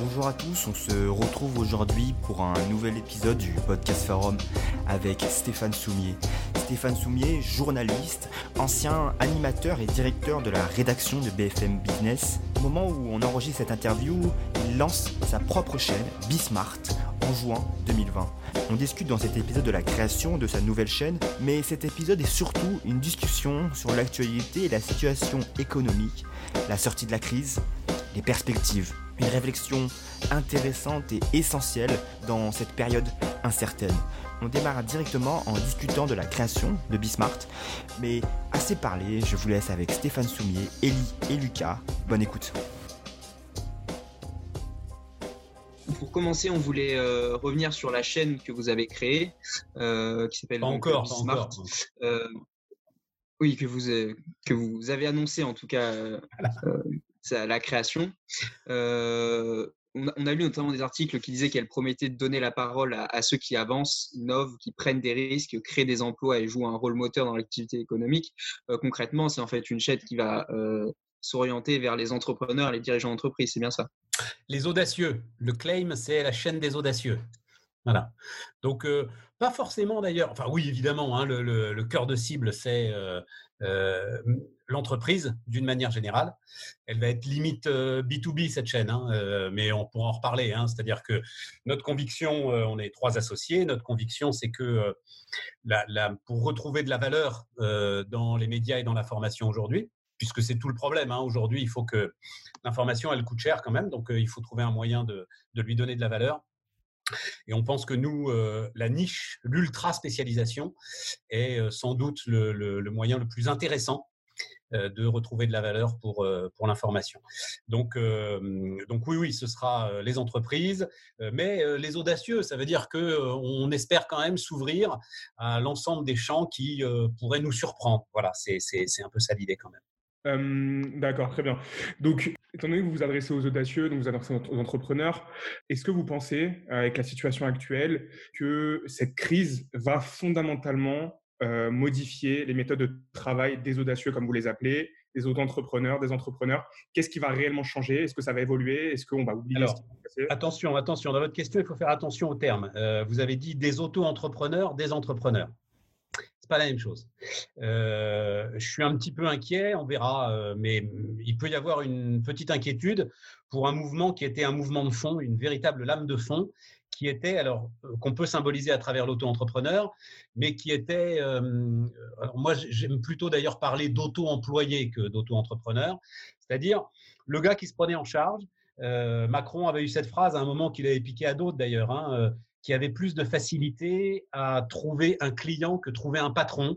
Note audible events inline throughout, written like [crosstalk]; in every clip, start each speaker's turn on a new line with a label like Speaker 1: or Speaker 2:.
Speaker 1: Bonjour à tous, on se retrouve aujourd'hui pour un nouvel épisode du podcast Forum avec Stéphane Soumier. Stéphane Soumier, journaliste, ancien animateur et directeur de la rédaction de BFM Business. Au moment où on enregistre cette interview, il lance sa propre chaîne, Bismart, en juin 2020. On discute dans cet épisode de la création de sa nouvelle chaîne, mais cet épisode est surtout une discussion sur l'actualité et la situation économique, la sortie de la crise, les perspectives. Une réflexion intéressante et essentielle dans cette période incertaine. On démarre directement en discutant de la création de Bismart, mais assez parlé, je vous laisse avec Stéphane Soumier, Ellie et Lucas. Bonne écoute.
Speaker 2: pour commencer, on voulait euh, revenir sur la chaîne que vous avez créée, euh, qui s'appelle
Speaker 3: encore,
Speaker 2: Smart. Euh, oui, que vous, que vous avez annoncé en tout cas la création. On a, lu notamment des articles qui disaient qu'elle promettait de donner la parole à, ceux qui avancent, innovent, qui prennent des risques, créent des emplois et jouent un rôle moteur dans l'activité économique. concrètement, c'est en fait une chaîne qui va s'orienter vers les entrepreneurs, les dirigeants d'entreprise. C'est bien ça
Speaker 3: Les audacieux. Le claim, c'est la chaîne des audacieux. Voilà. Donc, pas forcément d'ailleurs. Enfin, oui, évidemment, hein, le, cœur de cible, c'est euh, l'entreprise d'une manière générale. Elle va être limite B2B, cette chaîne, hein, mais on pourra en reparler. Hein. C'est-à-dire que notre conviction, on est trois associés, notre conviction, c'est que pour retrouver de la valeur dans les médias et dans la formation aujourd'hui, puisque c'est tout le problème. Hein. Aujourd'hui, il faut que l'information, elle coûte cher quand même, donc euh, il faut trouver un moyen de, lui donner de la valeur. Et on pense que nous, euh, la niche, l'ultra spécialisation est euh, sans doute le, moyen le plus intéressant de retrouver de la valeur pour, pour l'information. Donc, donc oui, oui, ce sera les entreprises, mais les audacieux, ça veut dire qu'on espère quand même s'ouvrir à l'ensemble des champs qui pourraient nous surprendre. Voilà, c'est un peu ça l'idée quand même.
Speaker 4: D'accord, très bien. Donc, étant donné que vous vous adressez aux audacieux, donc vous adressez aux entrepreneurs, est-ce que vous pensez, avec la situation actuelle, que cette crise va fondamentalement modifier les méthodes de travail des audacieux, comme vous les appelez, des auto-entrepreneurs, des entrepreneurs Qu'est-ce qui va réellement changer? Est-ce que ça va évoluer? Est-ce qu'on va oublier
Speaker 3: ce qui va passer Attention, attention. Dans votre question, il faut faire attention aux termes. vous avez dit des auto-entrepreneurs, des entrepreneurs pas la même chose. Euh, je suis un petit peu inquiet, on verra, euh, mais il peut y avoir une petite inquiétude pour un mouvement qui était un mouvement de fond, une véritable lame de fond, qui était, alors, euh, qu'on peut symboliser à travers l'auto-entrepreneur, mais qui était, moi j'aime plutôt d'ailleurs parler d'auto-employé que d'auto-entrepreneur, c'est-à-dire le gars qui se prenait en charge. Macron avait eu cette phrase à un moment qu'il avait piqué à d'autres d'ailleurs. Hein, qui avait plus de facilité à trouver un client que trouver un patron.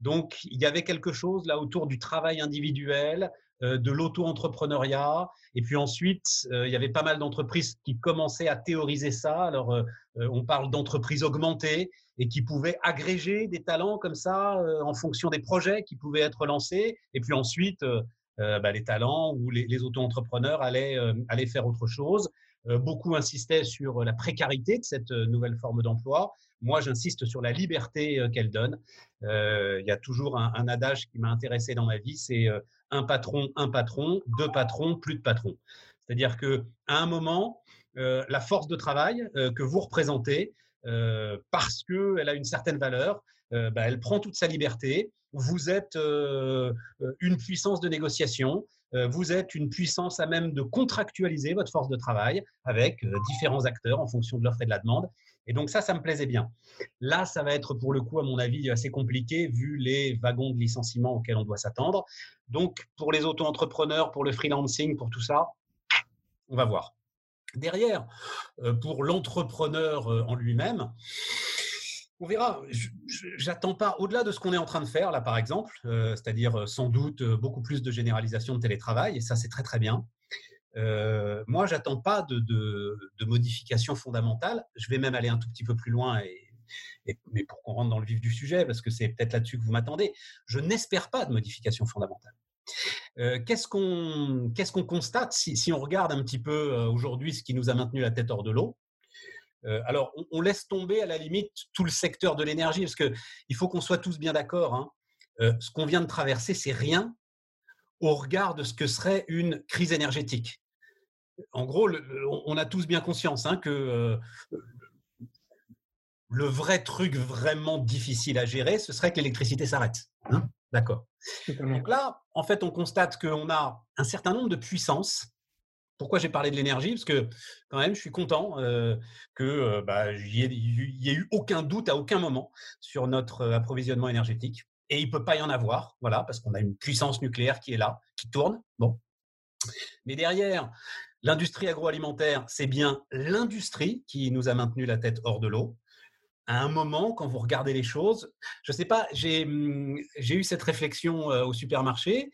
Speaker 3: Donc, il y avait quelque chose là autour du travail individuel, euh, de l'auto-entrepreneuriat. Et puis ensuite, euh, il y avait pas mal d'entreprises qui commençaient à théoriser ça. Alors, euh, on parle d'entreprises augmentées et qui pouvaient agréger des talents comme ça en fonction des projets qui pouvaient être lancés. Et puis ensuite, bah, les talents ou les, auto-entrepreneurs allaient, allaient faire autre chose. Euh, beaucoup insistaient sur la précarité de cette euh, nouvelle forme d'emploi. Moi, j'insiste sur la liberté euh, qu'elle donne. Il y a toujours un, adage qui m'a intéressé dans ma vie, c'est un patron, un patron, deux patrons, plus de patrons. C'est-à-dire que à un moment, la force de travail que vous représentez, parce qu'elle a une certaine valeur, bah, elle prend toute sa liberté. Vous êtes une puissance de négociation. Euh, vous êtes une puissance à même de contractualiser votre force de travail avec euh, différents acteurs en fonction de l'offre et de la demande. Et donc ça, ça me plaisait bien. Là, ça va être pour le coup, à mon avis, assez compliqué vu les wagons de licenciement auxquels on doit s'attendre. Donc pour les auto-entrepreneurs, pour le freelancing, pour tout ça, on va voir. Derrière, euh, pour l'entrepreneur en lui-même, on verra. J'attends pas, au-delà de ce qu'on est en train de faire là, par exemple, euh, c'est-à-dire euh, sans doute euh, beaucoup plus de généralisation de télétravail, et ça c'est très très bien. Moi, j'attends pas de, de, modifications fondamentales. Je vais même aller un tout petit peu plus loin, et, mais pour qu'on rentre dans le vif du sujet, parce que c'est peut-être là-dessus que vous m'attendez, je n'espère pas de modifications fondamentales. qu'est-ce qu'on qu'est-ce qu'on constate si, on regarde un petit peu aujourd'hui ce qui nous a maintenu la tête hors de l'eau? Euh, alors, on, laisse tomber à la limite tout le secteur de l'énergie, parce qu'il faut qu'on soit tous bien d'accord. Hein. Euh, ce qu'on vient de traverser, c'est rien au regard de ce que serait une crise énergétique. En gros, on a tous bien conscience hein, que le vrai truc vraiment difficile à gérer, ce serait que l'électricité s'arrête. Hein D'accord. Donc là, en fait, on constate qu'on a un certain nombre de puissances. Pourquoi j'ai parlé de l'énergie? Parce que quand même, je suis content euh, qu'il euh, bah, n'y ait, eu aucun doute à aucun moment sur notre euh, approvisionnement énergétique. Et il ne peut pas y en avoir, voilà, parce qu'on a une puissance nucléaire qui est là, qui tourne. Bon. Mais derrière, l'industrie agroalimentaire, c'est bien l'industrie qui nous a maintenu la tête hors de l'eau à un moment, quand vous regardez les choses, je ne sais pas, mmh, j'ai eu cette réflexion au supermarché.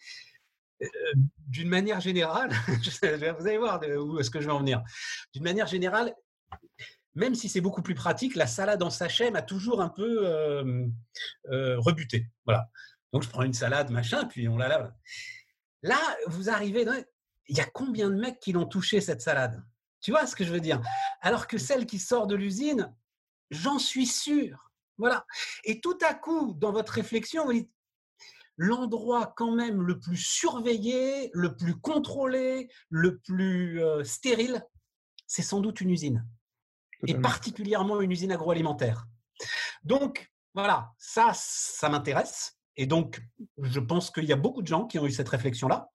Speaker 3: D'une manière générale, [laughs] vous allez voir où est-ce que je vais en venir. D'une manière générale, même si c'est beaucoup plus pratique, la salade en sachet m'a toujours un peu rebuté. Voilà. Donc je prends une salade, machin, puis on la lave. Là, vous arrivez, il y a combien de mecs qui l'ont touché cette salade? Tu vois ce que je veux dire? Alors que celle qui sort de l'usine, J'en suis sûr. Voilà. Et tout à coup, dans votre réflexion, vous dites l'endroit quand même le plus surveillé, le plus contrôlé, le plus euh, stérile, c'est sans doute une usine. Et particulièrement une usine agroalimentaire. Donc, voilà, ça, ça m'intéresse. Et donc, je pense qu'il y a beaucoup de gens qui ont eu cette réflexion-là.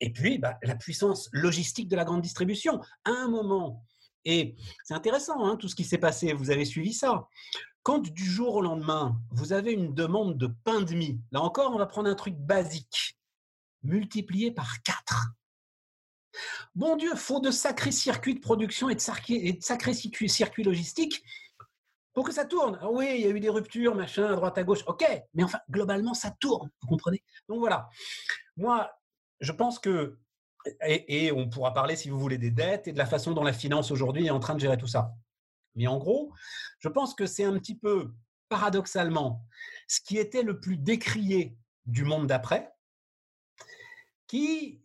Speaker 3: Et puis, bah, la puissance logistique de la grande distribution. À un moment, et c'est intéressant, hein, tout ce qui s'est passé, vous avez suivi ça. Quand du jour au lendemain, vous avez une demande de pain de mie, là encore, on va prendre un truc basique, multiplié par 4. Bon Dieu, faut de sacrés circuits de production et de sacrés, circuits logistiques pour que ça tourne. Ah oui, il y a eu des ruptures, machin, à droite, à gauche, ok, mais enfin, globalement, ça tourne, vous comprenez? Donc voilà, moi, je pense que et, on pourra parler, si vous voulez, des dettes et de la façon dont la finance aujourd'hui est en train de gérer tout ça. Mais en gros, je pense que c'est un petit peu paradoxalement ce qui était le plus décrié du monde d'après, qui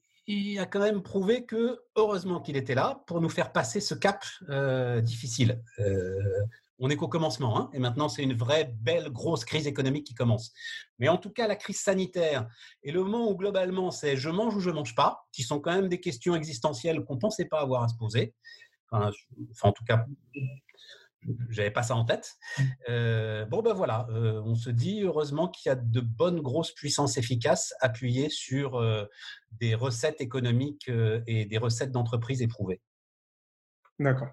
Speaker 3: a quand même prouvé que heureusement qu'il était là pour nous faire passer ce cap euh, difficile. Euh, on n'est qu'au commencement, hein, et maintenant c'est une vraie belle grosse crise économique qui commence. Mais en tout cas, la crise sanitaire et le moment où globalement c'est je mange ou je mange pas, qui sont quand même des questions existentielles qu'on pensait pas avoir à se poser. Enfin, en tout cas, j'avais pas ça en tête. Euh, bon ben voilà, euh, on se dit heureusement qu'il y a de bonnes grosses puissances efficaces appuyées sur euh, des recettes économiques et des recettes d'entreprise éprouvées.
Speaker 4: D'accord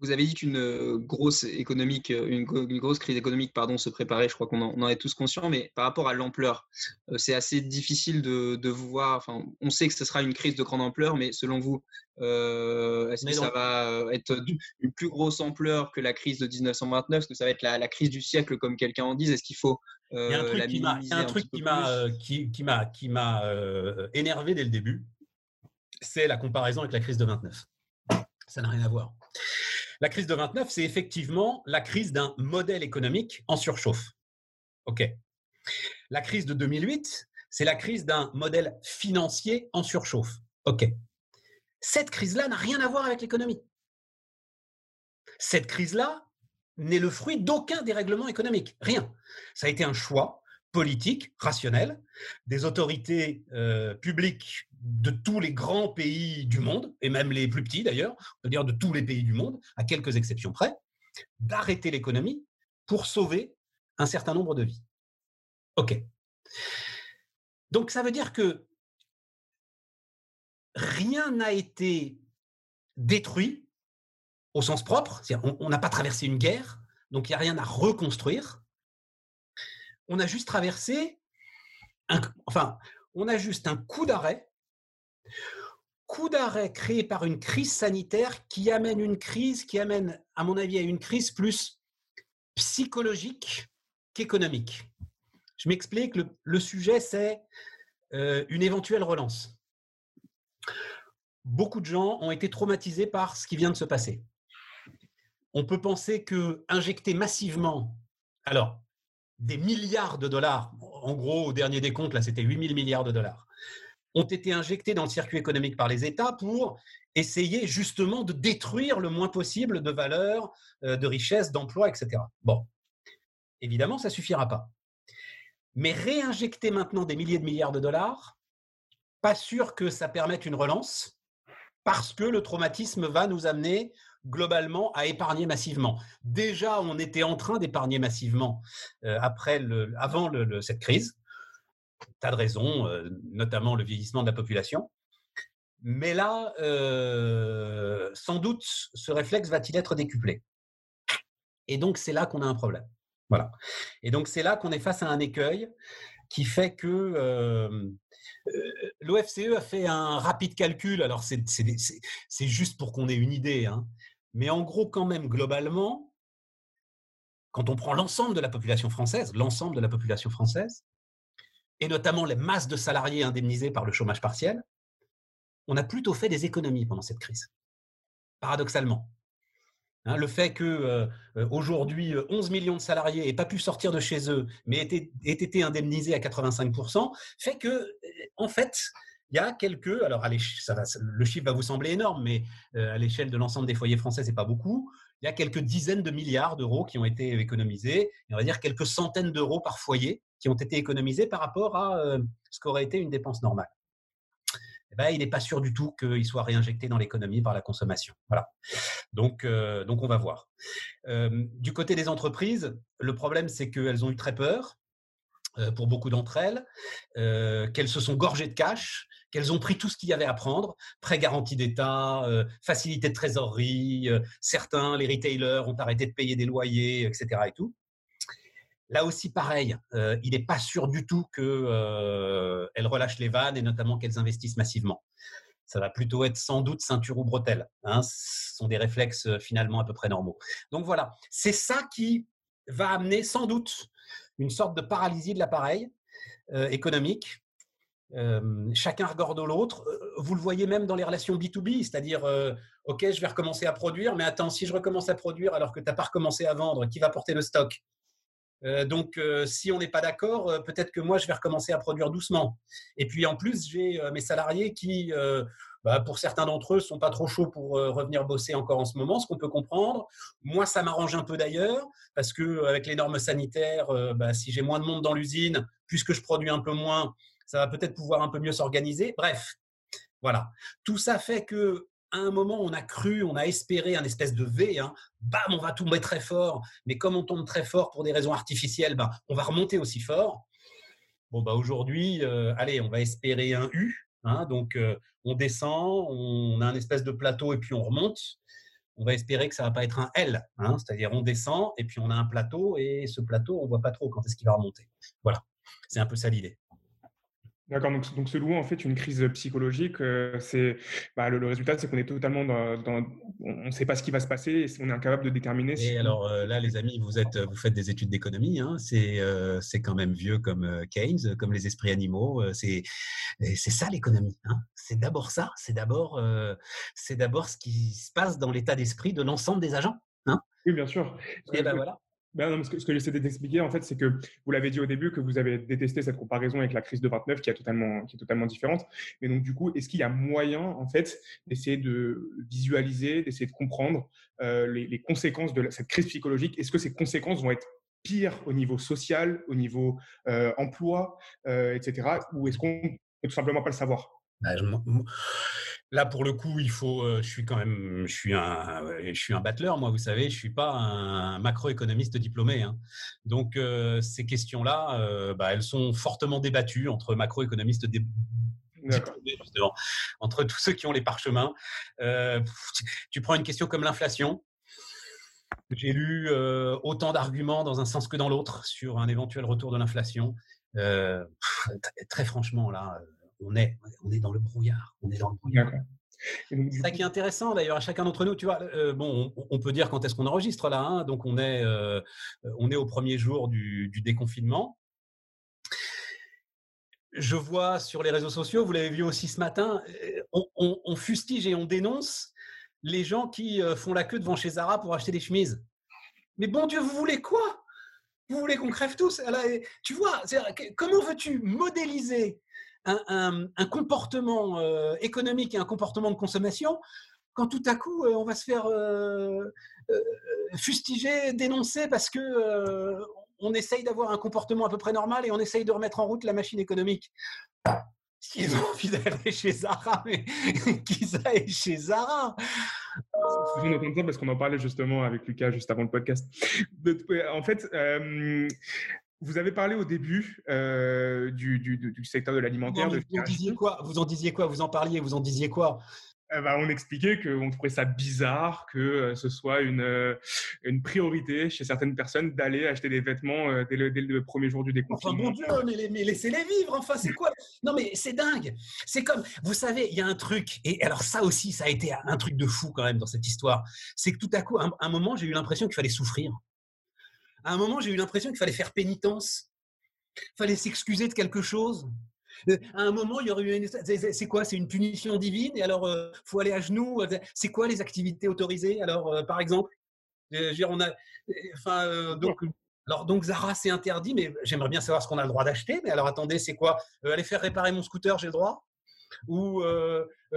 Speaker 2: vous avez dit qu'une euh, grosse économique, euh, une, grosse crise économique, pardon, se préparait. Je crois qu'on en, est tous conscients, mais par rapport à l'ampleur, euh, c'est assez difficile de, vous voir. Enfin, on sait que ce sera une crise de grande ampleur, mais selon vous, est-ce que ça va être une plus grosse ampleur que la crise de 1929 Est-ce que ça va être la, crise du siècle, comme quelqu'un en dit Est-ce qu'il faut
Speaker 3: Il y a un truc qui m'a qui, qui m'a qui m'a énervé dès le début, c'est la comparaison avec la crise de 29. Ça n'a rien à voir. La crise de 29, c'est effectivement la crise d'un modèle économique en surchauffe. OK. La crise de 2008, c'est la crise d'un modèle financier en surchauffe. OK. Cette crise-là n'a rien à voir avec l'économie. Cette crise-là n'est le fruit d'aucun dérèglement économique. Rien. Ça a été un choix politique, rationnel, des autorités euh, publiques de tous les grands pays du monde, et même les plus petits d'ailleurs, on peut dire de tous les pays du monde, à quelques exceptions près, d'arrêter l'économie pour sauver un certain nombre de vies. OK. Donc ça veut dire que rien n'a été détruit au sens propre, on n'a pas traversé une guerre, donc il n'y a rien à reconstruire. On a juste traversé, enfin, on a juste un coup d'arrêt coup d'arrêt créé par une crise sanitaire qui amène une crise, qui amène, à mon avis, à une crise plus psychologique qu'économique. Je m'explique, le, sujet, c'est euh, une éventuelle relance. Beaucoup de gens ont été traumatisés par ce qui vient de se passer. On peut penser que injecter massivement, alors, des milliards de dollars, en gros, au dernier décompte, là, c'était 8000 milliards de dollars, ont été injectés dans le circuit économique par les États pour essayer justement de détruire le moins possible de valeur, euh, de richesse, d'emploi, etc. Bon, évidemment, ça suffira pas. Mais réinjecter maintenant des milliers de milliards de dollars, pas sûr que ça permette une relance parce que le traumatisme va nous amener globalement à épargner massivement. Déjà, on était en train d'épargner massivement euh, après le, avant cette crise. Tas de raisons, euh, notamment le vieillissement de la population. Mais là, euh, sans doute, ce réflexe va-t-il être décuplé Et donc, c'est là qu'on a un problème. Voilà. Et donc, c'est là qu'on est face à un écueil qui fait que l'OFCE a fait un rapide calcul. Alors, c'est juste pour qu'on ait une idée. Hein. Mais en gros, quand même, globalement, quand on prend l'ensemble de la population française, l'ensemble de la population française, et notamment les masses de salariés indemnisés par le chômage partiel, on a plutôt fait des économies pendant cette crise. Paradoxalement. Hein, le fait que euh, aujourd'hui 11 millions de salariés n'aient pas pu sortir de chez eux, mais aient, été indemnisés à 85%, fait que, en fait, il y a quelques, alors le chiffre va vous sembler énorme, mais euh, à l'échelle de l'ensemble des foyers français, c'est pas beaucoup. Il y a quelques dizaines de milliards d'euros qui ont été économisés, et on va dire quelques centaines d'euros par foyer qui ont été économisés par rapport à euh, ce qu'aurait été une dépense normale. Eh ben, il n'est pas sûr du tout qu'il soit réinjecté dans l'économie par la consommation. Voilà. Donc, euh, donc on va voir. du côté des entreprises, le problème, c'est qu'elles ont eu très peur pour beaucoup d'entre elles, qu'elles se sont gorgées de cash, qu'elles ont pris tout ce qu'il y avait à prendre, prêts garantis d'État, euh, facilité de trésorerie, euh, certains, les retailers, ont arrêté de payer des loyers, etc. Et tout. Là aussi, pareil, euh, il n'est pas sûr du tout qu'elles relâchent les vannes et notamment qu'elles investissent massivement. Ça va plutôt être sans doute ceinture ou bretelle. Hein. Ce sont des réflexes finalement à peu près normaux. Donc voilà, c'est ça qui va amener sans doute une sorte de paralysie de l'appareil économique chacun regarde l'autre. Vous le voyez même dans les relations B2B, c'est-à-dire, OK, je vais recommencer à produire, mais attends, si je recommence à produire alors que tu n'as pas recommencé à vendre, qui va porter le stock? Donc, si on n'est pas d'accord, peut-être que moi, je vais recommencer à produire doucement. Et puis, en plus, j'ai mes salariés qui, bah, pour certains d'entre eux, sont pas trop chauds pour revenir bosser encore en ce moment, ce qu'on peut comprendre. Moi, ça m'arrange un peu d'ailleurs, parce que avec les normes sanitaires, bah, si j'ai moins de monde dans l'usine, puisque je produis un peu moins, ça va peut-être pouvoir un peu mieux s'organiser. Bref, voilà. Tout ça fait que à un moment, on a cru, on a espéré un espèce de V, hein. bam, on va tomber très fort, mais comme on tombe très fort pour des raisons artificielles, ben, on va remonter aussi fort. Bon, bah aujourd'hui, euh, allez, on va espérer un U, hein. donc euh, on descend, on a un espèce de plateau et puis on remonte. On va espérer que ça va pas être un L, hein. c'est-à-dire on descend et puis on a un plateau et ce plateau, on voit pas trop quand est-ce qu'il va remonter. Voilà, c'est un peu ça l'idée.
Speaker 4: D'accord, donc, donc selon en fait une crise psychologique, euh, c'est bah, le, résultat, c'est qu'on est totalement dans, on ne sait pas ce qui va se passer, et on est incapable de déterminer.
Speaker 3: Et alors euh, là, les amis, vous êtes, vous faites des études d'économie, hein, c'est euh, c'est quand même vieux comme Keynes, comme les esprits animaux, c'est c'est ça l'économie. Hein. C'est d'abord ça, c'est d'abord c'est d'abord ce qui se passe dans l'état d'esprit de l'ensemble des agents. Hein.
Speaker 4: Oui, bien sûr.
Speaker 3: Et ben voilà.
Speaker 4: Ben ce que, que j'essaie d'expliquer, en fait, c'est que vous l'avez dit au début que vous avez détesté cette comparaison avec la crise de 29 qui est totalement, qui est totalement différente. Mais donc, du coup, est-ce qu'il y a moyen, en fait, d'essayer de visualiser, d'essayer de comprendre euh, les, conséquences de cette crise psychologique? Est-ce que ces conséquences vont être pires au niveau social, au niveau euh, emploi, euh, etc. Ou est-ce qu'on peut tout simplement pas le savoir?
Speaker 3: Bah, Là, pour le coup, il faut. Euh, je suis quand même. Je suis un. Je suis un battleur, moi. Vous savez, je suis pas un macroéconomiste diplômé. Hein. Donc, euh, ces questions-là, euh, bah, elles sont fortement débattues entre macroéconomistes diplômés, justement, entre tous ceux qui ont les parchemins. tu, prends une question comme l'inflation. J'ai lu autant d'arguments dans un sens que dans l'autre sur un éventuel retour de l'inflation. très franchement, là on est, on est dans le brouillard. On est dans le brouillard. C'est ça qui est intéressant d'ailleurs à chacun d'entre nous. Tu vois, euh, bon, on, peut dire quand est-ce qu'on enregistre là. Hein. donc on est, euh, on est au premier jour du, déconfinement. Je vois sur les réseaux sociaux, vous l'avez vu aussi ce matin, euh, on, fustige et on dénonce les gens qui font la queue devant chez Zara pour acheter des chemises. Mais bon Dieu, vous voulez quoi? Vous voulez qu'on crève tous? Tu vois, comment veux-tu modéliser un, comportement euh, économique et un comportement de consommation quand tout à coup euh, on va se faire euh, fustiger, dénoncer parce que on essaye d'avoir un comportement à peu près normal et on essaye de remettre en route la machine économique. S'ils ont envie d'aller chez Zara, mais [laughs] qu'ils aillent chez Zara.
Speaker 4: Je entendre ça parce qu'on en parlait justement avec Lucas juste avant le podcast. En fait, euh, vous avez parlé au début euh, du, du, du, secteur de l'alimentaire. Vous,
Speaker 3: vous, en disiez quoi? Vous en disiez quoi? Vous en parliez Vous en disiez quoi?
Speaker 4: Eh ben, on expliquait qu'on trouvait ça bizarre que euh, ce soit une, euh, une priorité chez certaines personnes d'aller acheter des vêtements dès, le, premier jour du déconfinement.
Speaker 3: Enfin, bon Dieu, mais, mais laissez-les vivre, enfin, c'est quoi? Non, mais c'est dingue. C'est comme, vous savez, il y a un truc, et alors ça aussi, ça a été un truc de fou quand même dans cette histoire. C'est que tout à coup, à un moment, j'ai eu l'impression qu'il fallait souffrir. À un moment, j'ai eu l'impression qu'il fallait faire pénitence. Il fallait s'excuser de quelque chose. Euh, à un moment, il y aurait eu une. C'est quoi? C'est une punition divine? Et alors, il euh, faut aller à genoux C'est quoi les activités autorisées? Alors, euh, par exemple, on a. Enfin, donc. Alors, donc Zara, c'est interdit, mais j'aimerais bien savoir ce qu'on a le droit d'acheter. Mais alors, attendez, c'est quoi? Aller faire réparer mon scooter, j'ai le droit? Ou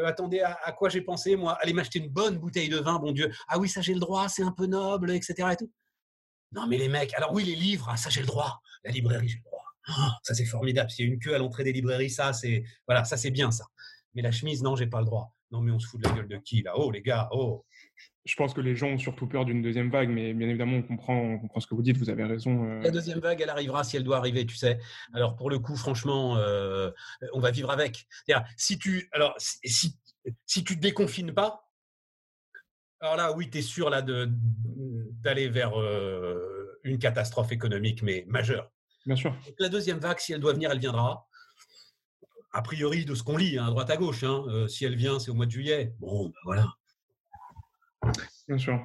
Speaker 3: attendez, à, à quoi j'ai pensé, moi? Aller m'acheter une bonne bouteille de vin, bon Dieu. Ah oui, ça j'ai le droit, c'est un peu noble, etc. Et tout. Non, mais les mecs, alors oui, les livres, ah, ça j'ai le droit. La librairie, j'ai le droit. Ah, ça c'est formidable. S'il y a une queue à l'entrée des librairies, ça c'est voilà, ça c'est bien ça. Mais la chemise, non, j'ai pas le droit. Non, mais on se fout de la gueule de qui là? Oh les gars, oh.
Speaker 4: Je pense que les gens ont surtout peur d'une deuxième vague, mais bien évidemment, on comprend, on comprend ce que vous dites, vous avez raison.
Speaker 3: Euh. La deuxième vague, elle arrivera si elle doit arriver, tu sais. Alors, pour le coup, franchement, euh, on va vivre avec. Si tu, alors, si, si tu te déconfines pas, alors là, oui, tu es sûr là d'aller vers euh, une catastrophe économique, mais majeure.
Speaker 4: Bien sûr.
Speaker 3: la deuxième vague, si elle doit venir, elle viendra. A priori, de ce qu'on lit, hein, à droite à gauche, hein, euh, si elle vient, c'est au mois de juillet. Bon, ben voilà.
Speaker 4: Bien sûr.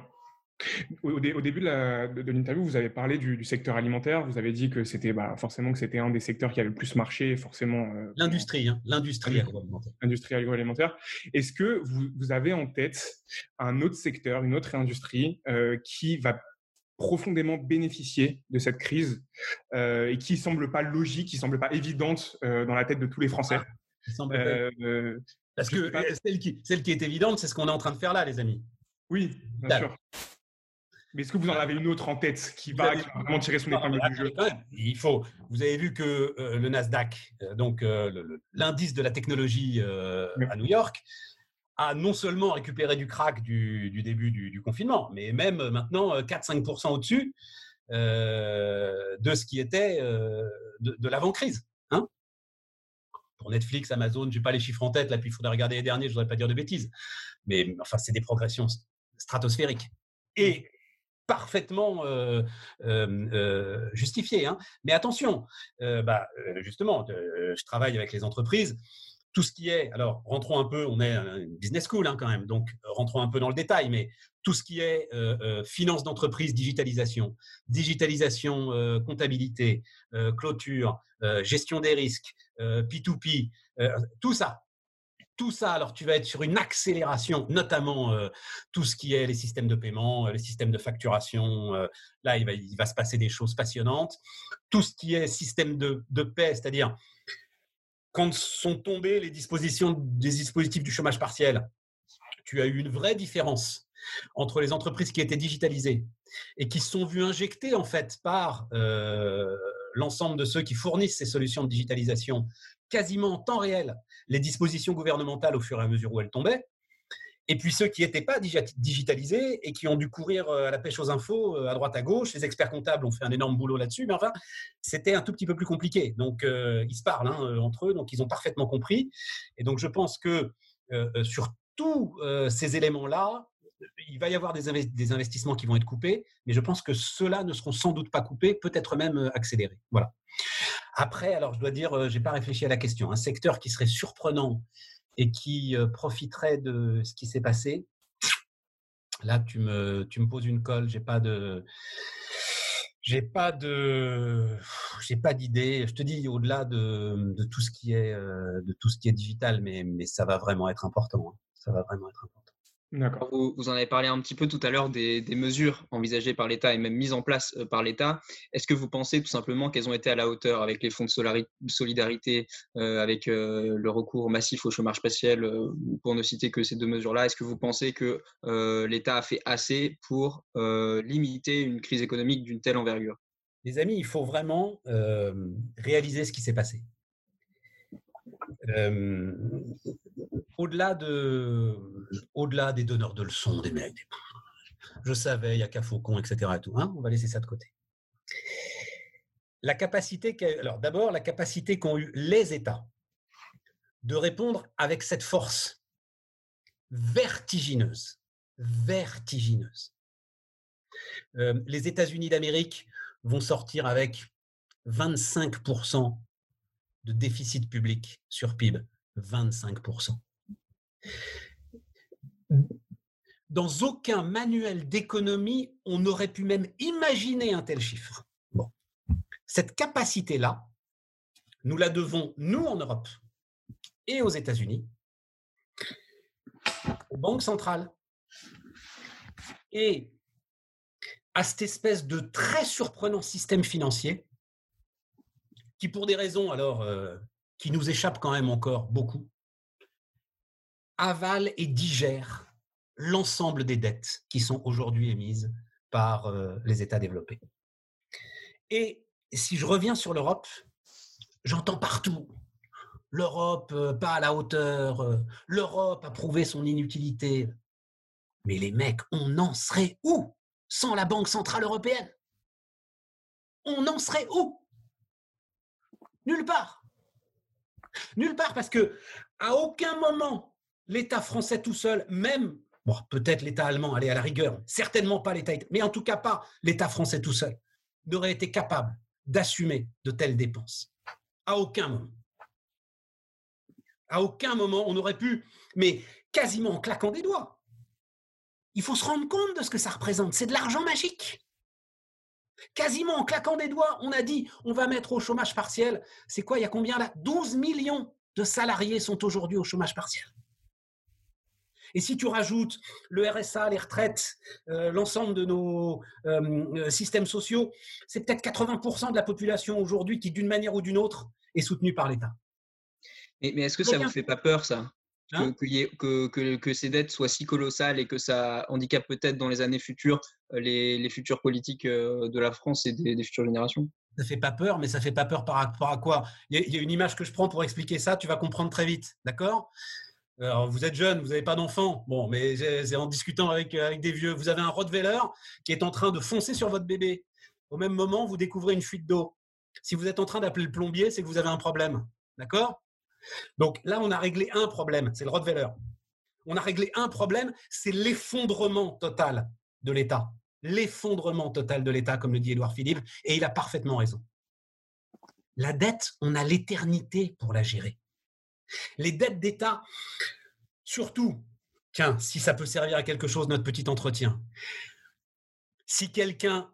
Speaker 4: Au, début de l'interview, vous avez parlé du, secteur alimentaire. Vous avez dit que c'était bah, forcément que c'était un des secteurs qui avait le plus marché, forcément.
Speaker 3: Euh, l'industrie, hein, l'industrie agroalimentaire.
Speaker 4: L'industrie agroalimentaire. Est-ce que vous, avez en tête un autre secteur, une autre industrie euh, qui va profondément bénéficier de cette crise euh, et qui semble pas logique, qui semble pas évidente dans la tête de tous les Français?
Speaker 3: Ah, Parce que celle, qui, celle qui est évidente, c'est ce qu'on est en train de faire là, les amis.
Speaker 4: Oui, bien sûr. Mais est-ce que vous en avez une autre en tête qui va, vraiment tirer son épingle du jeu
Speaker 3: Il faut. Vous avez vu que le Nasdaq, donc l'indice de la technologie à New York, a non sellement récupéré du crack du, début du, confinement, mais même euh, maintenant 4-5% euh, au-dessus euh, de ce qui était de, l'avant-crise. Hein Pour Netflix, Amazon, je n'ai pas les chiffres en tête, là, puis il faudrait regarder les derniers, je ne voudrais pas dire de bêtises. Mais enfin, c'est des progressions stratosphériques. Et parfaitement justifiées. Hein. Mais attention, bah, justement, je travaille avec les entreprises tout ce qui est, alors rentrons un peu, on est une business school hein, quand même, donc rentrons un peu dans le détail, mais tout ce qui est euh, euh, finance d'entreprise, digitalisation, digitalisation, euh, comptabilité, clôture, gestion des risques, P2P, tout ça. Tout ça, alors tu vas être sur une accélération, notamment tout ce qui est les systèmes de paiement, les systèmes de facturation. là, il va, se passer des choses passionnantes. Tout ce qui est système de, de paix, c'est-à-dire quand sont tombés les dispositions des dispositifs du chômage partiel, tu as eu une vraie différence entre les entreprises qui étaient digitalisées et qui se sont vues injecter en fait par euh, l'ensemble de ceux qui fournissent ces solutions de digitalisation quasiment en temps réel les dispositions gouvernementales au fur et à mesure où elles tombaient et puis ceux qui n'étaient pas digitalisés et qui ont dû courir euh, à la pêche aux infos euh, à droite à gauche. Les experts comptables ont fait un énorme boulot là-dessus, mais enfin, c'était un tout petit peu plus compliqué. Donc, euh, ils se parlent hein, entre eux, donc ils ont parfaitement compris. Et donc, je pense que sur tous ces éléments-là, il va y avoir des, investissements qui vont être coupés, mais je pense que ceux-là ne seront sans doute pas coupés, peut-être même accélérés. Voilà. Après, alors je dois dire, j'ai pas réfléchi à la question. Un secteur qui serait surprenant et qui profiterait de ce qui s'est passé. Là, tu me, tu me poses une colle, j'ai pas de. J'ai pas de, j'ai pas d'idée. Je te dis au-delà de, de, tout ce qui est, de tout ce qui est digital, mais, mais ça va vraiment être important. Hein. Ça va vraiment être important.
Speaker 2: Vous, vous, en avez parlé un petit peu tout à l'heure des, mesures envisagées par l'État et même mises en place euh, par l'État. Est-ce que vous pensez tout simplement qu'elles ont été à la hauteur avec les fonds de solidarité, euh, avec euh, le recours massif au chômage partiel, pour ne citer que ces deux mesures-là? Est-ce que vous pensez que l'État a fait assez pour limiter une crise économique d'une telle envergure?
Speaker 3: Les amis, il faut vraiment réaliser ce qui s'est passé. Au-delà de, au-delà des donneurs de leçons, des mecs, je savais, il y a qu'à Faucon, etc. Et tout, hein, on va laisser ça de côté. La capacité, alors d'abord, la capacité qu'ont eu les États de répondre avec cette force vertigineuse, vertigineuse. Euh, les États-Unis d'Amérique vont sortir avec 25% de déficit public sur PIB. 25%. Dans aucun manuel d'économie, on n'aurait pu même imaginer un tel chiffre. Cette capacité-là, nous la devons, nous en Europe et aux États-Unis, aux banques centrales et à cette espèce de très surprenant système financier qui, pour des raisons alors euh, qui nous échappent quand même encore beaucoup, avale et digère l'ensemble des dettes qui sont aujourd'hui émises par euh, les États développés. Et si je reviens sur l'Europe, j'entends partout l'Europe euh, pas à la hauteur, l'Europe a prouvé son inutilité. Mais les mecs, on en serait où sans la Banque centrale européenne? On en serait où? Nulle part. Nulle part parce que à aucun moment l'État français tout seul, même Bon, peut-être l'État allemand, allez à la rigueur, certainement pas l'État, mais en tout cas pas l'État français tout seul, n'aurait été capable d'assumer de telles dépenses. À aucun moment. À aucun moment, on aurait pu, mais quasiment en claquant des doigts. Il faut se rendre compte de ce que ça représente. C'est de l'argent magique. Quasiment en claquant des doigts, on a dit on va mettre au chômage partiel. C'est quoi Il y a combien là? 12 millions de salariés sont aujourd'hui au chômage partiel. Et si tu rajoutes le RSA, les retraites, euh, l'ensemble de nos euh, euh, systèmes sociaux, c'est peut-être 80% de la population aujourd'hui qui, d'une manière ou d'une autre, est soutenue par l'État.
Speaker 2: Mais, est-ce que ça ne vous fait pas peur, ça? Hein? que, ces dettes soient si colossales et que ça handicape peut-être dans les années futures les, futures politiques de la France et des, futures générations?
Speaker 3: Ça fait pas peur, mais ça fait pas peur par rapport à quoi? Il y, a, une image que je prends pour expliquer ça, tu vas comprendre très vite, d'accord? Alors, vous êtes jeune, vous n'avez pas d'enfant. Bon, mais c'est en discutant avec, avec des vieux. Vous avez un Rottweiler qui est en train de foncer sur votre bébé. Au même moment, vous découvrez une fuite d'eau. Si vous êtes en train d'appeler le plombier, c'est que vous avez un problème. D'accord? Donc là, on a réglé un problème, c'est le Rottweiler. On a réglé un problème, c'est l'effondrement total de l'État. L'effondrement total de l'État, comme le dit Édouard Philippe, et il a parfaitement raison. La dette, on a l'éternité pour la gérer. Les dettes d'État, surtout, tiens, si ça peut servir à quelque chose, notre petit entretien. Si quelqu'un,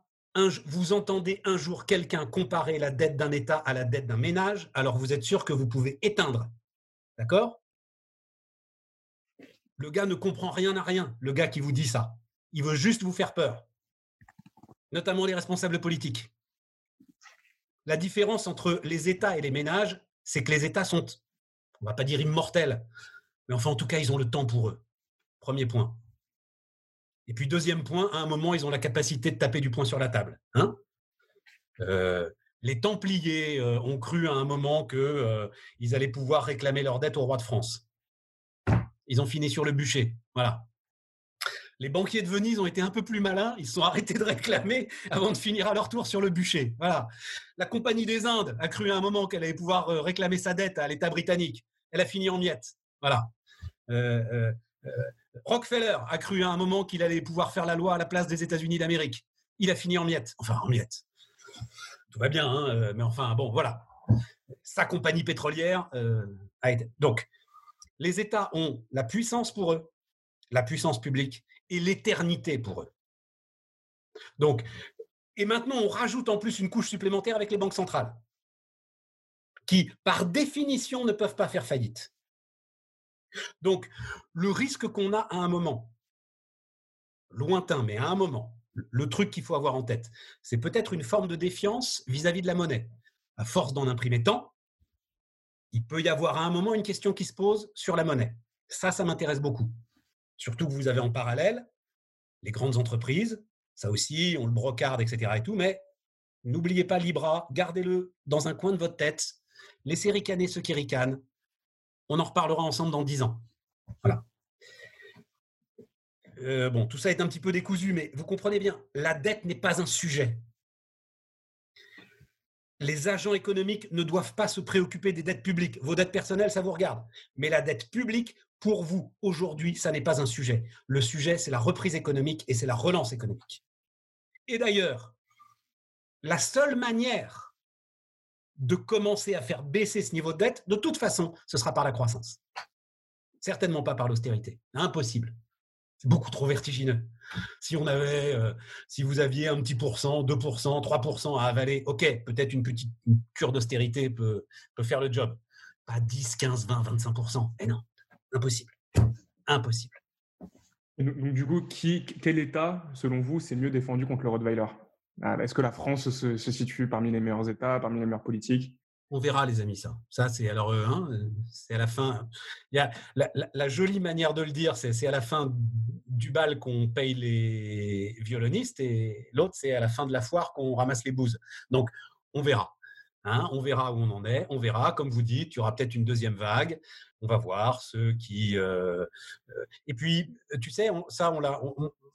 Speaker 3: vous entendez un jour quelqu'un comparer la dette d'un État à la dette d'un ménage, alors vous êtes sûr que vous pouvez éteindre. D'accord? Le gars ne comprend rien à rien, le gars qui vous dit ça. Il veut juste vous faire peur, notamment les responsables politiques. La différence entre les États et les ménages, c'est que les États sont on va pas dire immortels, mais enfin en tout cas, ils ont le temps pour eux. Premier point. Et puis deuxième point, à un moment, ils ont la capacité de taper du poing sur la table. Hein euh, les Templiers euh, ont cru à un moment qu'ils euh, allaient pouvoir réclamer leur dette au roi de France. Ils ont fini sur le bûcher. Voilà. Les banquiers de Venise ont été un peu plus malins, ils se sont arrêtés de réclamer avant de finir à leur tour sur le bûcher. Voilà. La Compagnie des Indes a cru à un moment qu'elle allait pouvoir réclamer sa dette à l'État britannique elle a fini en miettes. Voilà. Rockefeller a cru à un moment qu'il allait pouvoir faire la loi à la place des États-Unis d'Amérique. Il a fini en miettes. Enfin, en miettes. Tout va bien, hein, mais enfin, bon, voilà. Sa compagnie pétrolière a été. Donc, les États ont la puissance pour eux, la puissance publique et l'éternité pour eux. Donc, et maintenant, on rajoute en plus une couche supplémentaire avec les banques centrales qui, par définition, ne peuvent pas faire faillite. Donc, le risque qu'on a à un moment, lointain, mais à un moment, le truc qu'il faut avoir en tête, c'est peut-être une forme de défiance vis-à-vis de la monnaie. À force d'en imprimer tant, il peut y avoir à un moment une question qui se pose sur la monnaie. Ça, ça m'intéresse beaucoup. Surtout que vous avez en parallèle les grandes entreprises, ça aussi, on le brocarde, etc. et tout, mais n'oubliez pas Libra, gardez-le dans un coin de votre tête, Laissez ricaner ceux qui ricanent. On en reparlera ensemble dans 10 ans. Voilà. Euh, bon, tout ça est un petit peu décousu, mais vous comprenez bien, la dette n'est pas un sujet. Les agents économiques ne doivent pas se préoccuper des dettes publiques. Vos dettes personnelles, ça vous regarde. Mais la dette publique, pour vous, aujourd'hui, ça n'est pas un sujet. Le sujet, c'est la reprise économique et c'est la relance économique. Et d'ailleurs, la seule manière de commencer à faire baisser ce niveau de dette, de toute façon, ce sera par la croissance. Certainement pas par l'austérité. Impossible beaucoup trop vertigineux. Si on avait, euh, si vous aviez un petit pourcent, 2%, 3% à avaler, ok, peut-être une petite cure d'austérité peut, peut faire le job. Pas 10, 15, 20, 25%. Et non, impossible. Impossible.
Speaker 4: Donc, du coup, qui, quel État, selon vous, c'est mieux défendu contre le Rottweiler? Est-ce que la France se, situe parmi les meilleurs États, parmi les meilleures politiques?
Speaker 3: On verra, les amis, ça. Ça, c'est alors, euh, hein, c'est à la fin. Il y a la, jolie manière de le dire, c'est à la fin du bal qu'on paye les violonistes et l'autre, c'est à la fin de la foire qu'on ramasse les bouses. Donc, on verra. Hein, on verra où on en est. On verra, comme vous dites, il y aura peut-être une deuxième vague. On va voir ceux qui. Euh, euh, et puis, tu sais, ça, on l'a.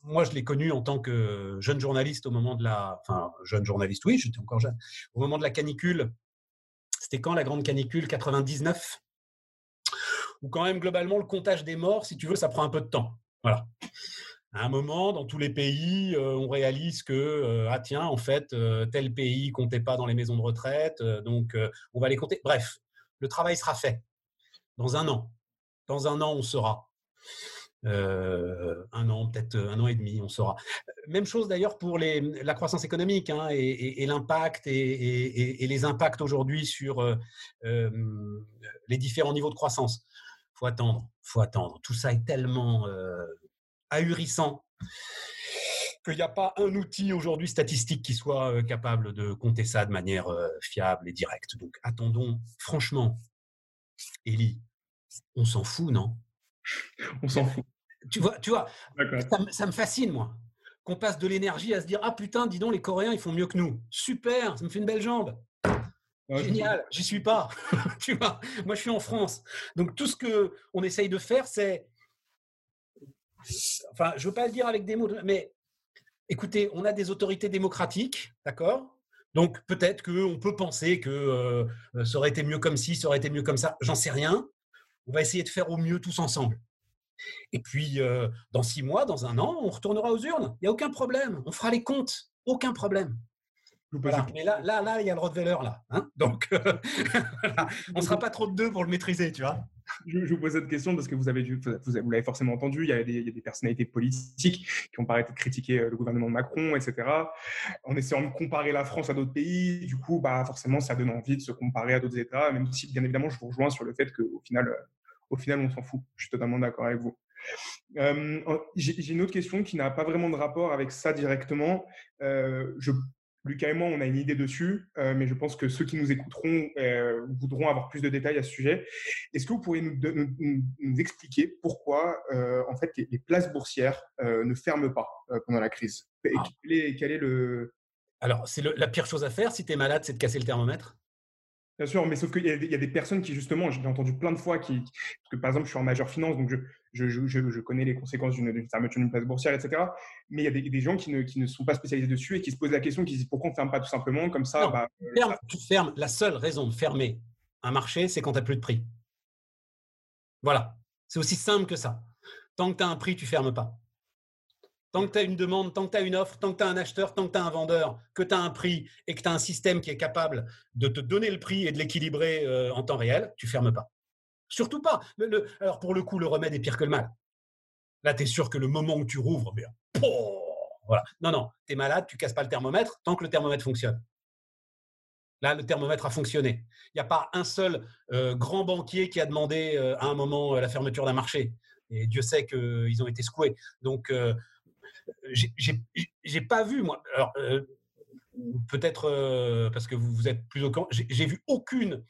Speaker 3: moi, je l'ai connu en tant que jeune journaliste au moment de la. Enfin, jeune journaliste, oui, j'étais encore jeune. Au moment de la canicule c'était quand la grande canicule 99 Ou quand même globalement le comptage des morts, si tu veux, ça prend un peu de temps. Voilà. À un moment, dans tous les pays, euh, on réalise que euh, ah tiens, en fait, euh, tel pays comptait pas dans les maisons de retraite, donc on va les compter. Bref, le travail sera fait dans un an. Dans un an, on saura. Un an, peut-être un an et demi, on saura. Même chose d'ailleurs pour la croissance économique hein, et, l'impact et, les impacts aujourd'hui sur les différents niveaux de croissance. Faut attendre, faut attendre. Tout ça est tellement ahurissant qu'il n'y a pas un outil aujourd'hui statistique qui soit capable de compter ça de manière fiable et directe. Donc attendons, franchement, Elie, on s'en fout, non?
Speaker 4: On s'en fout.
Speaker 3: Tu vois, tu vois ça, me fascine, moi. Qu'on passe de l'énergie à se dire Ah putain, dis donc, les Coréens, ils font mieux que nous. Super, ça me fait une belle jambe. Génial, j'y suis pas. [laughs] tu vois, moi, je suis en France. Donc, tout ce qu'on essaye de faire, c'est. Enfin, je veux pas le dire avec des mots, mais écoutez, on a des autorités démocratiques, d'accord? Donc peut-être qu'on peut penser que euh, ça aurait été mieux comme ci, ça aurait été mieux comme ça, j'en sais rien. On va essayer de faire au mieux tous ensemble. Et puis, euh, dans six mois, dans un an, on retournera aux urnes. Il n'y a aucun problème. On fera les comptes. Aucun problème. Mais là, là, là, il y a le Rottweiler, là. Hein. Donc, [laughs] on ne sera pas trop de deux pour le maîtriser, tu vois.
Speaker 4: Je, vous pose cette question parce que vous avez vous, l'avez forcément entendu, il y, a des, personnalités politiques qui ont paraît critiquer euh, le gouvernement de Macron, etc. En essayant de comparer la France à d'autres pays, du coup, bah, forcément, ça donne envie de se comparer à d'autres États, même si, bien évidemment, je vous rejoins sur le fait qu'au final, euh, au final, on s'en fout. Je suis totalement d'accord avec vous. Euh, j'ai une autre question qui n'a pas vraiment de rapport avec ça directement. Euh, je, Lucas et moi, on a une idée dessus, euh, mais je pense que ceux qui nous écouteront voudront avoir plus de détails à ce sujet. Est-ce que vous pourriez nous, expliquer pourquoi, en fait, les, places boursières ne ferment pas pendant la crise? Ah. quel, est, le...
Speaker 3: Alors, c'est la pire chose à faire si tu es malade, c'est de casser le thermomètre
Speaker 4: Bien sûr, mais sauf qu'il y, y, a des personnes qui, justement, j'ai entendu plein de fois, qui, que par exemple, je suis en majeur finance, donc je, je, je, je connais les conséquences d'une fermeture d'une place boursière, etc. Mais il y a des, des gens qui ne, qui ne, sont pas spécialisés dessus et qui se posent la question, qui se disent pourquoi on ne ferme pas tout simplement comme ça, bah,
Speaker 3: euh, Tu fermes. La seule raison de fermer un marché, c'est quand tu n'as plus de prix. Voilà. C'est aussi simple que ça. Tant que tu as un prix, tu fermes pas. Tant que tu as une demande, tant que tu as une offre, tant que tu as un acheteur, tant que tu as un vendeur, que tu as un prix et que tu as un système qui est capable de te donner le prix et de l'équilibrer euh, en temps réel, tu fermes pas. Surtout pas. alors pour le coup, le remède est pire que le mal. Là, tu es sûr que le moment où tu rouvres, mais. Non, non, tu es malade, tu casses pas le thermomètre tant que le thermomètre fonctionne. Là, le thermomètre a fonctionné. Il n'y a pas un seul euh, grand banquier qui a demandé euh, à un moment la fermeture d'un marché. Et Dieu sait qu'ils ont été secoués. Donc, j'ai pas vu, moi. Alors, euh, peut-être euh, parce que vous, vous êtes plus au camp, j'ai vu aucune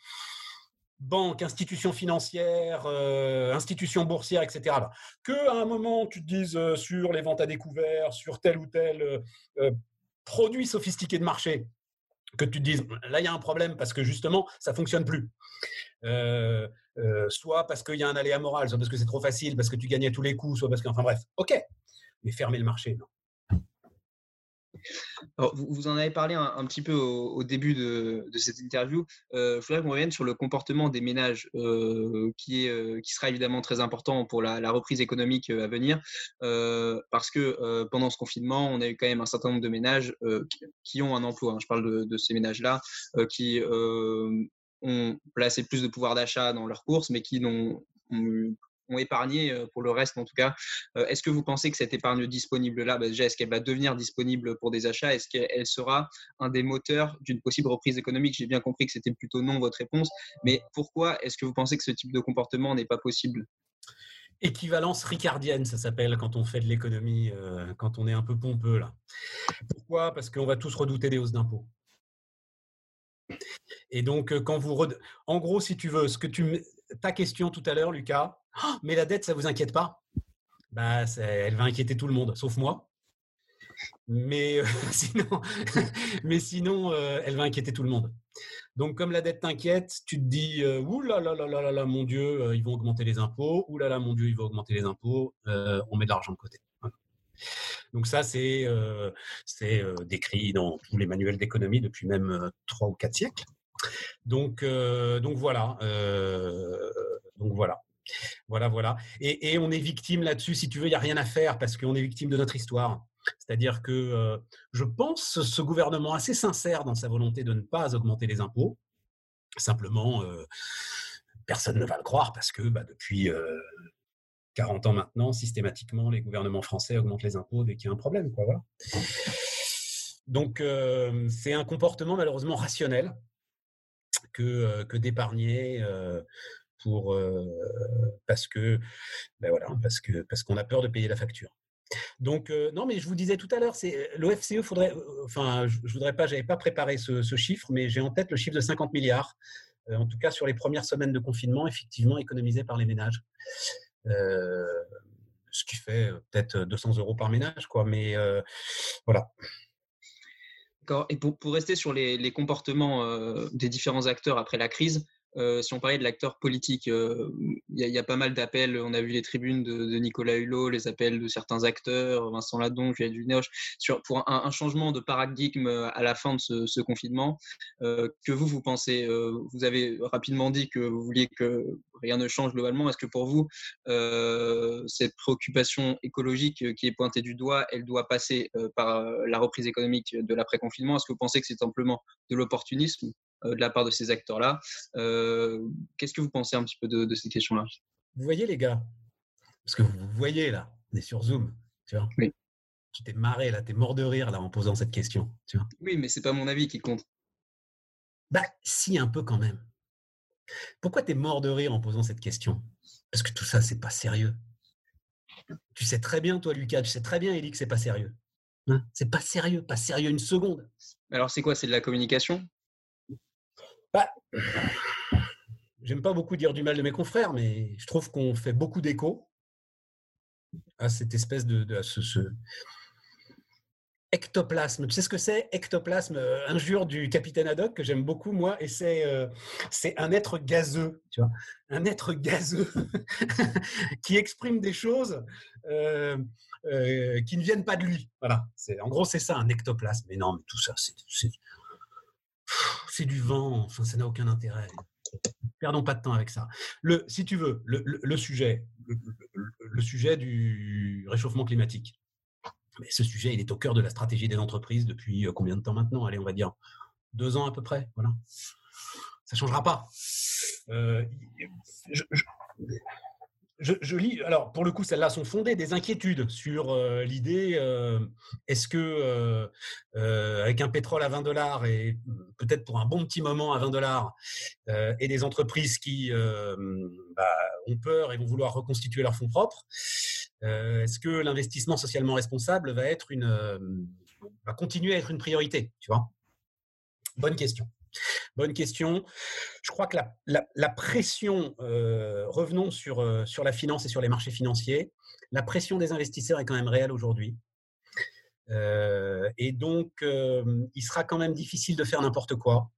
Speaker 3: banque, institution financière, euh, institution boursière, etc. Que à un moment, tu te dises sur les ventes à découvert, sur tel ou tel produit sophistiqué de marché, que tu te dises, là, il y a un problème parce que justement, ça fonctionne plus. Soit parce qu'il y a un aléa moral, soit parce que c'est trop facile, parce que tu gagnais tous les coups, soit parce que, enfin bref, ok, mais fermer le marché,
Speaker 2: vous, en avez parlé un, petit peu au, début de, cette interview. Euh, je voudrais qu'on revienne sur le comportement des ménages, euh, qui, est, euh, qui sera évidemment très important pour la, reprise économique à venir, parce que pendant ce confinement, on a eu quand même un certain nombre de ménages qui, ont un emploi. Hein. je parle de, ces ménages-là, qui ont placé plus de pouvoir d'achat dans leurs courses, mais qui n'ont ont épargné euh, pour le reste en tout cas. Est-ce que vous pensez que cette épargne disponible-là, bah, déjà, est-ce qu'elle va devenir disponible pour des achats? Est-ce qu'elle sera un des moteurs d'une possible reprise économique? J'ai bien compris que c'était plutôt non votre réponse, mais pourquoi est-ce que vous pensez que ce type de comportement n'est pas possible?
Speaker 3: Équivalence ricardienne, ça s'appelle quand on fait de l'économie, quand on est un peu pompeux là. Pourquoi? Parce qu'on va tous redouter des hausses d'impôts. Et donc, quand vous. En gros, si tu veux, ce que tu ta question tout à l'heure, Lucas, «Oh, mais la dette, ça vous inquiète pas? Bah, Elle va inquiéter tout le monde, sauf moi. Mais [laughs] sinon, [laughs] mais sinon elle va inquiéter tout le monde. Donc, comme la dette t'inquiète, tu te dis Ouh là là là là là, mon Dieu, ils vont augmenter les impôts. Ouh là là, mon Dieu, ils vont augmenter les impôts. on met de l'argent de côté. Donc ça, c'est décrit dans tous les manuels d'économie depuis même trois ou quatre siècles. Donc, donc voilà. donc voilà. Voilà, voilà. Et, on est victime là-dessus, si tu veux, il n'y a rien à faire parce qu'on est victime de notre histoire. C'est-à-dire que je pense ce gouvernement assez sincère dans sa volonté de ne pas augmenter les impôts. Simplement, personne ne va le croire parce que bah, depuis 40 ans maintenant, systématiquement, les gouvernements français augmentent les impôts dès qu'il y a un problème. Donc, c'est un comportement malheureusement rationnel que d'épargner pour parce que ben voilà parce que parce qu'on a peur de payer la facture. Donc non, mais je vous disais tout à l'heure, c'est l'OFCE faudrait, enfin, je, ne voudrais pas, j'avais pas préparé ce, chiffre, mais j'ai en tête le chiffre de 50 milliards, en tout cas sur les premières semaines de confinement, effectivement économisés par les ménages, ce qui fait peut-être 200 euros par ménage, quoi. Mais voilà.
Speaker 2: Et pour, pour, rester sur les, les comportements des différents acteurs après la crise, euh, si on parlait de l'acteur politique, euh, il y, a pas mal d'appels. On a vu les tribunes de, Nicolas Hulot, les appels de certains acteurs, Vincent Ladon, Juliette Dunéoche, sur, pour un, changement de paradigme euh, à la fin de ce, confinement. que vous, vous pensez Vous avez rapidement dit que vous vouliez que rien ne change globalement. Est-ce que pour vous, cette préoccupation écologique qui est pointée du doigt, elle doit passer par la reprise économique de l'après-confinement? Est-ce que vous pensez que c'est simplement de l'opportunisme? De la part de ces acteurs-là. Euh, qu'est-ce que vous pensez un petit peu de, ces questions-là
Speaker 3: Vous voyez les gars, parce que vous voyez là, on est sur Zoom, tu vois?
Speaker 2: Oui.
Speaker 3: Tu t'es marré là, t'es mort de rire là en posant cette question, tu vois?
Speaker 2: Oui, mais c'est pas mon avis qui compte.
Speaker 3: Bah, si un peu quand même. Pourquoi t'es mort de rire en posant cette question? Parce que tout ça, c'est pas sérieux. Tu sais très bien, toi, Lucas, tu sais très bien, Élie, que c'est pas sérieux. Hein? C'est pas sérieux, pas sérieux une seconde.
Speaker 2: Alors, c'est quoi? C'est de la communication?
Speaker 3: Bah, j'aime pas beaucoup dire du mal de mes confrères, mais je trouve qu'on fait beaucoup d'écho à cette espèce de, ce, ectoplasme. Tu sais ce que c'est Ectoplasme, euh, injure du capitaine Haddock que j'aime beaucoup moi, et c'est euh, un être gazeux, tu vois, un être gazeux [laughs] qui exprime des choses euh, qui ne viennent pas de lui. Voilà, en gros c'est ça un ectoplasme. Mais non, mais tout ça c'est c'est du vent, enfin, ça n'a aucun intérêt. Perdons pas de temps avec ça. Le, si tu veux, le, sujet, le, sujet du réchauffement climatique. Ce sujet, il est au cœur de la stratégie des entreprises depuis euh, combien de temps maintenant? Allez, on va dire deux ans à peu près. Voilà. Ça ne changera pas. Euh, je, lis, alors pour le coup, celles-là sont fondées, des inquiétudes sur euh, l'idée euh, est-ce que, euh, avec un pétrole à 20 dollars et peut-être pour un bon petit moment à 20 dollars, et des entreprises qui bah, ont peur et vont vouloir reconstituer leurs fonds propres, est-ce que l'investissement socialement responsable va, être une, va continuer à être une priorité tu vois? Bonne question. Bonne question. Je crois que la, pression, euh, revenons sur, euh, sur la finance et sur les marchés financiers, la pression des investisseurs est quand même réelle aujourd'hui. et donc, il sera quand même difficile de faire n'importe quoi.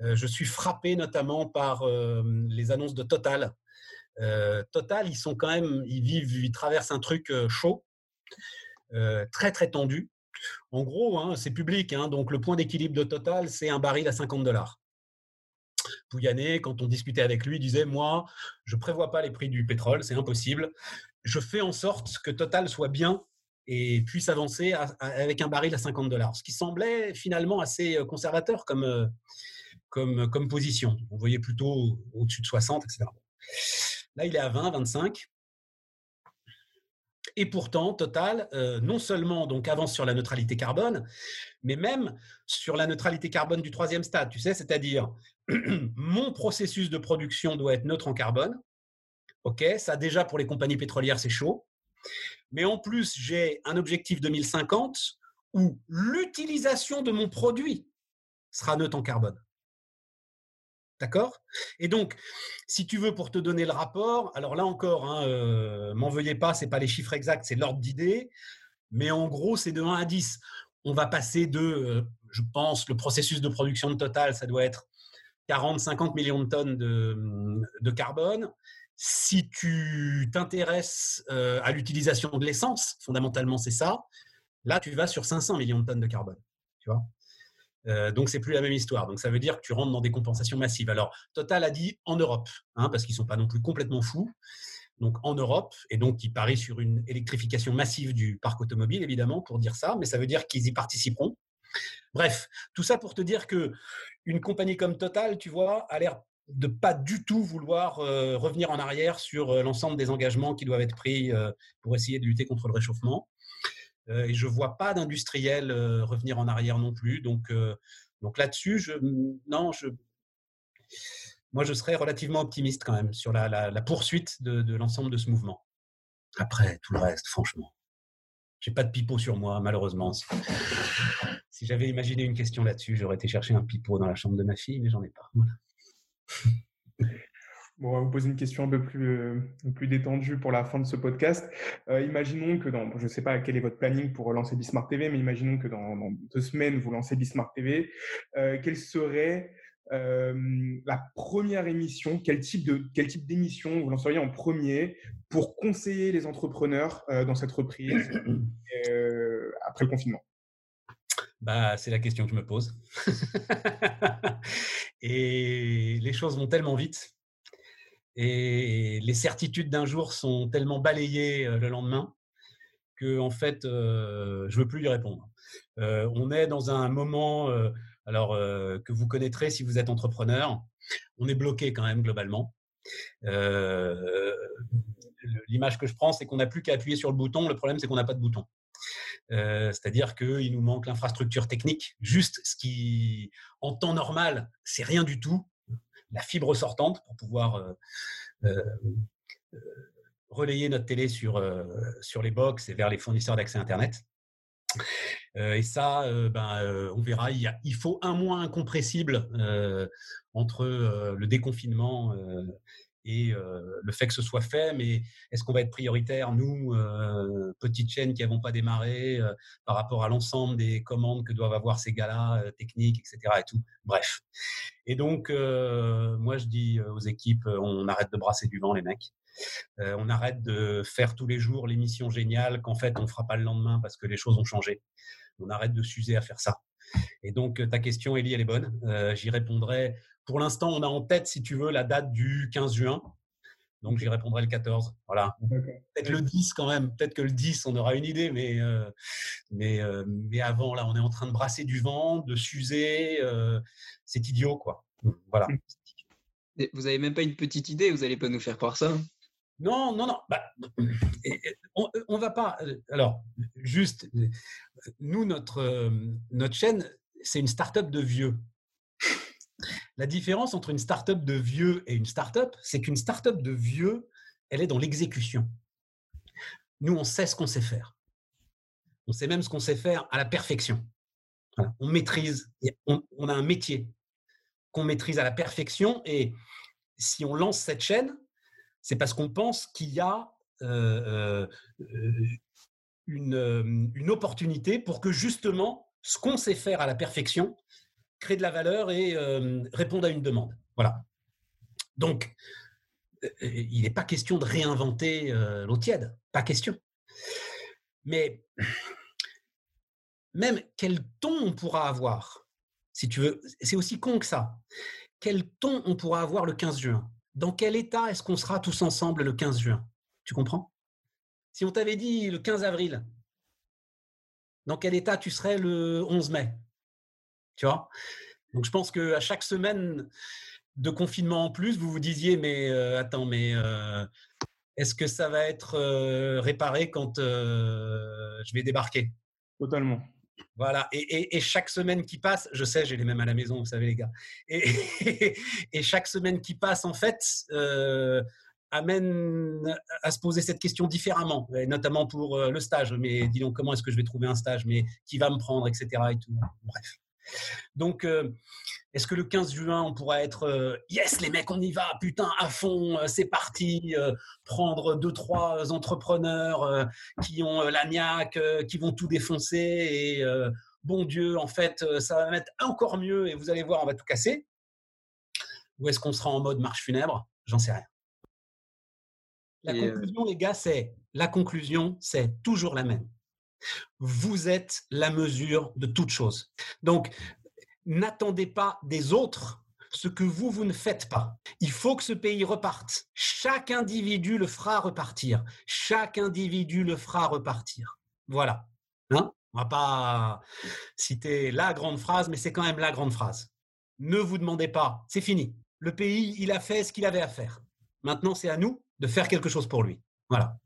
Speaker 3: je suis frappé notamment par les annonces de Total. Total, ils sont quand même, ils vivent, ils traversent un truc chaud, très très tendu. En gros, hein, c'est public, hein, donc le point d'équilibre de Total, c'est un baril à 50 dollars. Pouyanné, quand on discutait avec lui, disait Moi, je ne prévois pas les prix du pétrole, c'est impossible. Je fais en sorte que Total soit bien et puisse avancer avec un baril à 50 dollars. Ce qui semblait finalement assez euh, conservateur comme, euh, comme, comme position. On voyait plutôt au-dessus de 60, etc. Là, il est à 20, 25. Et pourtant, Total, euh, non seulement donc avance sur la neutralité carbone, mais même sur la neutralité carbone du troisième stade, tu sais, c'est-à-dire [clears throat] mon processus de production doit être neutre en carbone. Ok, ça déjà pour les compagnies pétrolières c'est chaud, mais en plus j'ai un objectif 2050 où l'utilisation de mon produit sera neutre en carbone. D'accord? Et donc, si tu veux, pour te donner le rapport, alors là encore, hein, euh, m'en veuillez pas, ce n'est pas les chiffres exacts, c'est l'ordre d'idée, mais en gros, c'est de 1 à 10. On va passer de, euh, je pense, le processus de production de Total, ça doit être 40-50 millions de tonnes de, carbone. Si tu t'intéresses euh, à l'utilisation de l'essence, fondamentalement c'est ça, là tu vas sur 500 millions de tonnes de carbone. Tu vois? Euh, donc, c'est plus la même histoire. Donc, ça veut dire que tu rentres dans des compensations massives. Alors, Total a dit en Europe, hein, parce qu'ils ne sont pas non plus complètement fous. Donc, en Europe, et donc, ils parient sur une électrification massive du parc automobile, évidemment, pour dire ça, mais ça veut dire qu'ils y participeront. Bref, tout ça pour te dire que une compagnie comme Total, tu vois, a l'air de pas du tout vouloir euh, revenir en arrière sur euh, l'ensemble des engagements qui doivent être pris pour essayer de lutter contre le réchauffement. Euh, et je ne vois pas d'industriels euh, revenir en arrière non plus. Donc, euh, donc là-dessus, je, non, moi, je serais relativement optimiste quand même sur la, poursuite de, l'ensemble de ce mouvement. Après, tout le reste, franchement. J'ai pas de pipeau sur moi, malheureusement. Si, j'avais imaginé une question là-dessus, j'aurais été chercher un pipeau dans la chambre de ma fille, mais j'en ai pas. [laughs]
Speaker 4: Bon, on va vous poser une question un peu plus, euh, plus détendue pour la fin de ce podcast. Euh, imaginons que dans, je ne sais pas quel est votre planning pour lancer Bismarck TV, mais imaginons que dans, deux semaines, vous lancez Bismarck TV. Euh, quelle serait la première émission Quel type de quel type d'émission vous lanceriez en premier pour conseiller les entrepreneurs dans cette reprise [coughs] après le confinement?
Speaker 3: Bah, c'est la question que je me pose. [laughs] et les choses vont tellement vite et les certitudes d'un jour sont tellement balayées euh, le lendemain que en fait, euh, je veux plus lui répondre. Euh, on est dans un moment, alors que vous connaîtrez si vous êtes entrepreneur. On est bloqué quand même globalement. L'image que je prends, c'est qu'on n'a plus qu'à appuyer sur le bouton. Le problème, c'est qu'on n'a pas de bouton. C'est-à-dire qu'il nous manque l'infrastructure technique, juste ce qui, en temps normal, c'est rien du tout la fibre sortante pour pouvoir euh, euh, euh, relayer notre télé sur, sur les box et vers les fournisseurs d'accès Internet. et ça, ben, on verra. Il, il, faut un mois incompressible entre le déconfinement et le fait que ce soit fait, mais est-ce qu'on va être prioritaire, nous, petites chaînes qui n'avons pas démarré, par rapport à l'ensemble des commandes que doivent avoir ces gars-là, techniques, etc. Et tout? Bref. Et donc, moi, je dis aux équipes, on arrête de brasser du vent, les mecs. on arrête de faire tous les jours l'émission géniale qu'en fait, on ne fera pas le lendemain parce que les choses ont changé. On arrête de s'user à faire ça. Et donc, ta question, Elie, elle est bonne. J'y répondrai pour l'instant, on a en tête, si tu veux, la date du 15 juin. Donc, j'y répondrai le 14. Voilà. Peut-être le 10 quand même. Peut-être que le 10, on aura une idée. Mais, euh, mais, euh, mais avant, là, on est en train de brasser du vent, de s'user. Euh, c'est idiot, quoi. Voilà.
Speaker 2: Vous n'avez même pas une petite idée. Vous n'allez pas nous faire croire ça.
Speaker 3: Non, non, non. Bah, on, ne va pas. Alors, juste, nous, notre, notre chaîne, c'est une start-up de vieux. La différence entre une startup de vieux et une startup, c'est qu'une startup de vieux, elle est dans l'exécution. Nous, on sait ce qu'on sait faire. On sait même ce qu'on sait faire à la perfection. On maîtrise, on, a un métier qu'on maîtrise à la perfection. Et si on lance cette chaîne, c'est parce qu'on pense qu'il y a euh, euh, une, une opportunité pour que justement ce qu'on sait faire à la perfection crée de la valeur et réponde à une demande. Voilà. Donc, il n'est pas question de réinventer l'eau tiède, pas question. Mais même quel ton on pourra avoir, si tu veux, c'est aussi con que ça. Quel ton on pourra avoir le 15 juin? Dans quel état est-ce qu'on sera tous ensemble le 15 juin? Tu comprends? Si on t'avait dit le 15 avril, dans quel état tu serais le 11 mai? Tu vois Donc je pense qu'à chaque semaine de confinement en plus, vous vous disiez, mais euh, attends, mais euh, est-ce que ça va être euh, réparé quand je vais débarquer?
Speaker 4: Totalement.
Speaker 3: Voilà, et, chaque semaine qui passe, je sais, j'ai les mêmes à la maison, vous savez les gars, et, [laughs] chaque semaine qui passe, en fait, amène à se poser cette question différemment, notamment pour le stage. Mais dis donc, comment est-ce que je vais trouver un stage? Mais qui va me prendre, etc. Et tout. Bref. Donc, euh, est-ce que le 15 juin, on pourra être euh, yes, les mecs, on y va, putain, à fond, euh, c'est parti, prendre deux, trois entrepreneurs qui ont la niaque, qui vont tout défoncer et bon Dieu, en fait, ça va mettre encore mieux et vous allez voir, on va tout casser Ou est-ce qu'on sera en mode marche funèbre? J'en sais rien. La conclusion, les gars, c'est la conclusion, c'est toujours la même. Vous êtes la mesure de toute chose. Donc, n'attendez pas des autres ce que vous, vous ne faites pas. Il faut que ce pays reparte. Chaque individu le fera repartir. Chaque individu le fera repartir. Voilà. Hein? On va pas citer la grande phrase, mais c'est quand même la grande phrase. Ne vous demandez pas. C'est fini. Le pays, il a fait ce qu'il avait à faire. Maintenant, c'est à nous de faire quelque chose pour lui. Voilà.